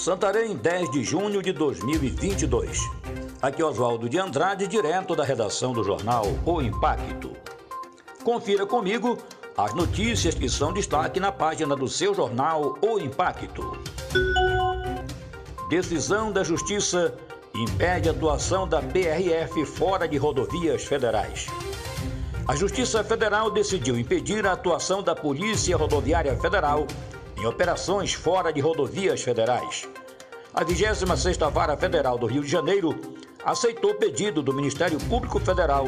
Santarém, 10 de junho de 2022. Aqui Oswaldo de Andrade, direto da redação do jornal O Impacto. Confira comigo as notícias que são destaque na página do seu jornal O Impacto. Decisão da Justiça impede a atuação da PRF fora de rodovias federais. A Justiça Federal decidiu impedir a atuação da Polícia Rodoviária Federal em operações fora de rodovias federais. A 26ª Vara Federal do Rio de Janeiro aceitou o pedido do Ministério Público Federal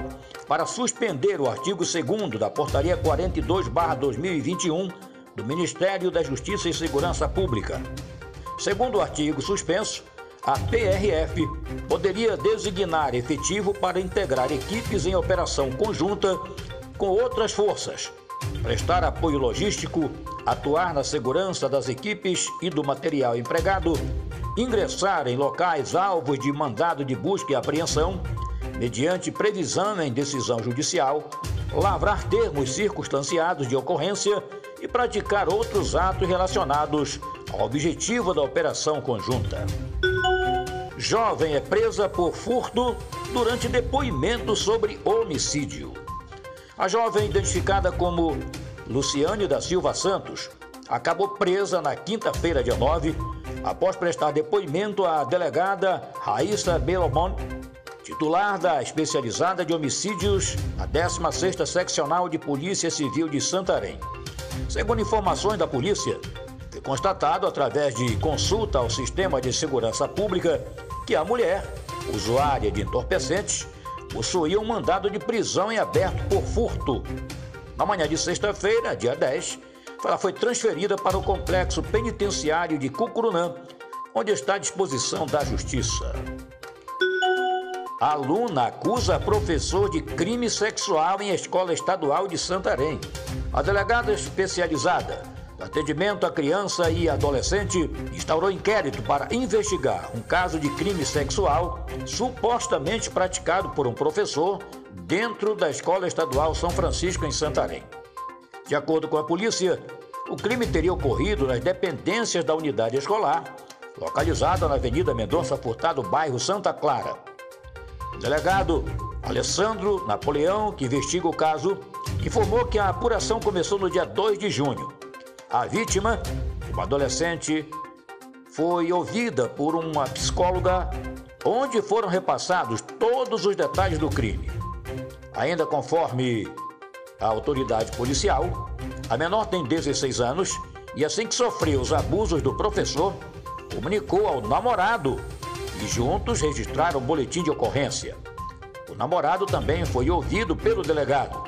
para suspender o artigo 2 da Portaria 42/2021 do Ministério da Justiça e Segurança Pública. Segundo o artigo suspenso, a PRF poderia designar efetivo para integrar equipes em operação conjunta com outras forças, prestar apoio logístico, atuar na segurança das equipes e do material empregado, ingressar em locais alvos de mandado de busca e apreensão, mediante previsão em decisão judicial, lavrar termos circunstanciados de ocorrência e praticar outros atos relacionados ao objetivo da operação conjunta. Jovem é presa por furto durante depoimento sobre homicídio. A jovem, identificada como Luciane da Silva Santos, acabou presa na quinta-feira, dia 9, após prestar depoimento à delegada Raíssa Belomon, titular da especializada de homicídios na 16ª Seccional de Polícia Civil de Santarém. Segundo informações da polícia, foi constatado através de consulta ao Sistema de Segurança Pública que a mulher, usuária de entorpecentes, possuía um mandado de prisão em aberto por furto. Na manhã de sexta-feira, dia 10, ela foi transferida para o complexo penitenciário de Cucurunã, onde está à disposição da Justiça. A aluna acusa professor de crime sexual em escola estadual de Santarém. A delegada especializada atendimento à criança e adolescente instaurou inquérito para investigar um caso de crime sexual supostamente praticado por um professor dentro da Escola Estadual São Francisco, em Santarém. De acordo com a polícia, o crime teria ocorrido nas dependências da unidade escolar, localizada na Avenida Mendonça Furtado, bairro Santa Clara. O delegado Alessandro Napoleão, que investiga o caso, informou que a apuração começou no dia 2 de junho. A vítima, uma adolescente, foi ouvida por uma psicóloga, onde foram repassados todos os detalhes do crime. Ainda conforme a autoridade policial, a menor tem 16 anos e, assim que sofreu os abusos do professor, comunicou ao namorado e juntos registraram um boletim de ocorrência. O namorado também foi ouvido pelo delegado.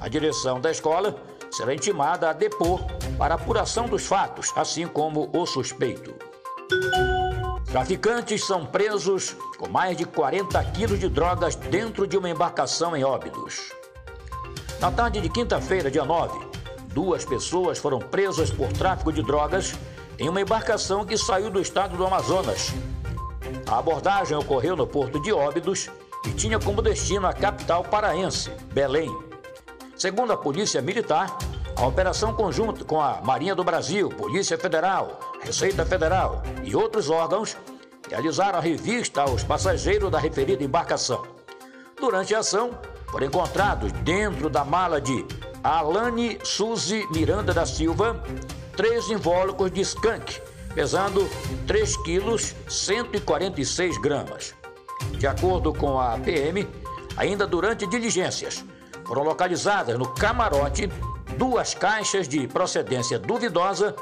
A direção da escola será intimada a depor para apuração dos fatos, assim como o suspeito. Traficantes são presos com mais de 40 quilos de drogas dentro de uma embarcação em Óbidos. Na tarde de quinta-feira, dia 9, duas pessoas foram presas por tráfico de drogas em uma embarcação que saiu do estado do Amazonas. A abordagem ocorreu no porto de Óbidos e tinha como destino a capital paraense, Belém. Segundo a Polícia Militar, a operação conjunta com a Marinha do Brasil, Polícia Federal, Receita Federal e outros órgãos realizaram a revista aos passageiros da referida embarcação. Durante a ação, foram encontrados dentro da mala de Alane Suzy Miranda da Silva três invólucros de skunk, pesando 3 quilos 146 gramas. De acordo com a PM, ainda durante diligências, foram localizadas no camarote duas caixas de procedência duvidosa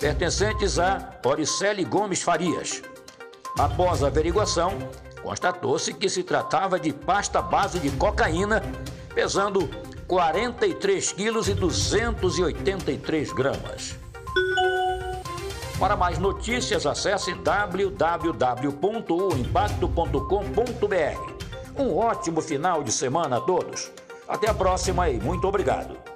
pertencentes a Oricele Gomes Farias. Após a averiguação, constatou-se que se tratava de pasta base de cocaína, pesando 43 quilos e 283 gramas. Para mais notícias, acesse www.oimpacto.com.br. Um ótimo final de semana a todos. Até a próxima e muito obrigado.